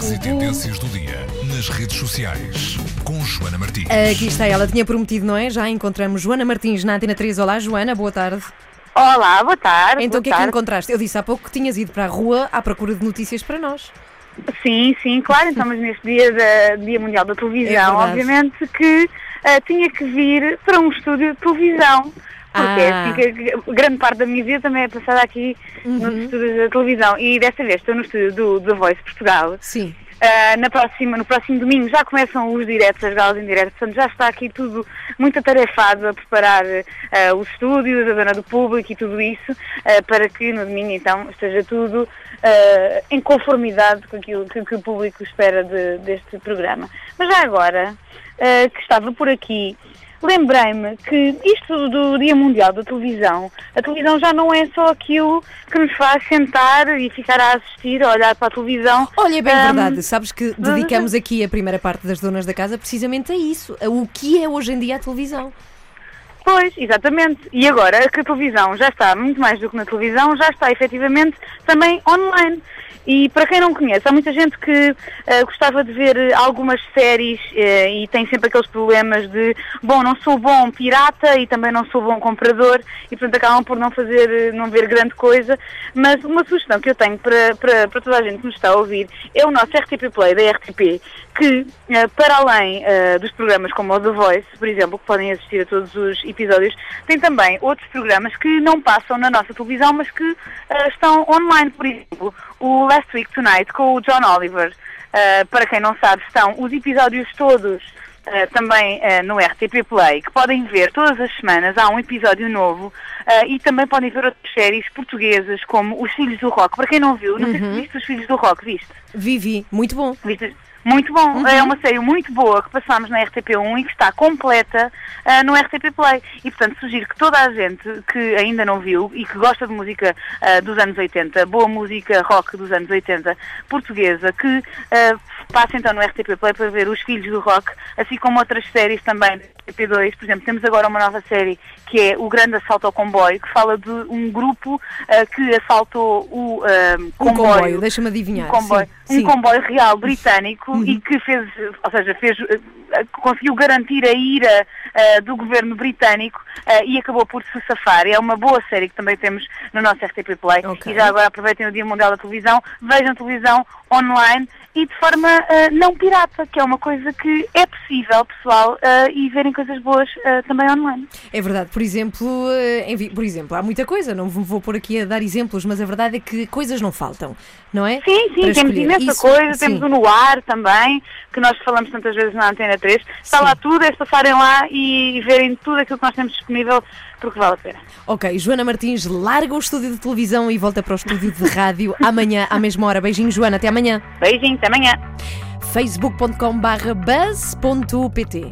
Destaques e tendências do dia nas redes sociais com Joana Martins. Aqui está ela, tinha prometido, não é? Já encontramos Joana Martins na Antena 3. Olá, Joana, boa tarde. Olá, boa tarde. Então, o que é que tarde. encontraste? Eu disse há pouco que tinhas ido para a rua à procura de notícias para nós. Sim, sim, claro, estamos neste dia, da, dia Mundial da É Televisão, verdade. obviamente que ah, tinha que vir para um estúdio de televisão. Porque é Ah. assim grande parte da minha vida também é passada aqui nos Uhum. estúdios da televisão. E desta vez estou no estúdio do Voice Portugal. Sim. Ah, na próxima, no próximo domingo já começam os diretos, as galas em direto, portanto já está aqui tudo muito atarefado a preparar ah, os estúdios, a zona do público e tudo isso, ah, para que no domingo então esteja tudo em conformidade com aquilo que, que o público espera de- deste programa. Mas já agora, que estava por aqui, lembrei-me que isto do Dia Mundial da Televisão, a televisão já não é só aquilo que nos faz sentar e ficar a assistir, a olhar para a televisão. Olha, é bem Ahm, verdade. Sabes que dedicamos aqui a primeira parte das donas da casa precisamente a isso. a O que é hoje em dia a televisão. Pois, exatamente. E agora que a televisão já está, muito mais do que na televisão, já está efetivamente também online. E para quem não conhece, há muita gente que eh, gostava de ver algumas séries eh, e tem sempre aqueles problemas de, bom, não sou bom pirata e também não sou bom comprador e portanto acabam por não fazer, eh, não ver grande coisa. Mas uma sugestão que eu tenho para, para, para toda a gente que nos está a ouvir é o nosso RTP Play da RTP, que eh, para além dos programas como o The Voice, por exemplo, que podem assistir a todos os episódios, tem também outros programas que não passam na nossa televisão, mas que eh, estão online, por exemplo, o Last Week Tonight com o John Oliver. Eh, para quem não sabe, estão os episódios todos eh, também eh, no RTP Play, que podem ver todas as semanas, há um episódio novo, eh, e também podem ver outras séries portuguesas, como Os Filhos do Rock. Para quem não viu, não sei se viste Os Filhos do Rock, viste? Vivi, muito bom. Viste? Muito bom, é uma série muito boa que passámos na RTP1 e que está completa ah, no RTP Play. E portanto sugiro que toda a gente que ainda não viu e que gosta de música ah, dos anos 80, boa música rock dos anos 80, portuguesa, que ah, passe então no RTP Play para ver Os Filhos do Rock, assim como outras séries também do RTP2. Por exemplo, temos agora uma nova série que é O Grande Assalto ao Comboio, que fala de um grupo ah, que assaltou o Um comboio. comboio, deixa-me adivinhar. Um comboio, Sim, um sim. comboio real britânico Uhum. e que fez, ou seja, fez, eh, conseguiu garantir a ira eh, do governo britânico eh, e acabou por se safar. É uma boa série que também temos no nosso RTP Play. Ok. E já agora aproveitem o Dia Mundial da Televisão, vejam televisão online e de forma eh, não pirata, que é uma coisa que é possível, pessoal, eh, e verem coisas boas eh, também online. É verdade, por exemplo, eh, por exemplo, há muita coisa, não vou pôr aqui a dar exemplos, mas a verdade é que coisas não faltam, não é? Sim, sim, Para temos escolher. imensa Isso, coisa, sim. temos o no ar também, que nós falamos tantas vezes na Antena 3. Está Sim. lá tudo, é passarem lá e verem tudo aquilo que nós temos disponível, porque vale a pena. Ok, Joana Martins larga o estúdio de televisão e volta para o estúdio de rádio amanhã à mesma hora. Beijinho, Joana, até amanhã. Beijinhos, até amanhã. facebook.com/buzz.pt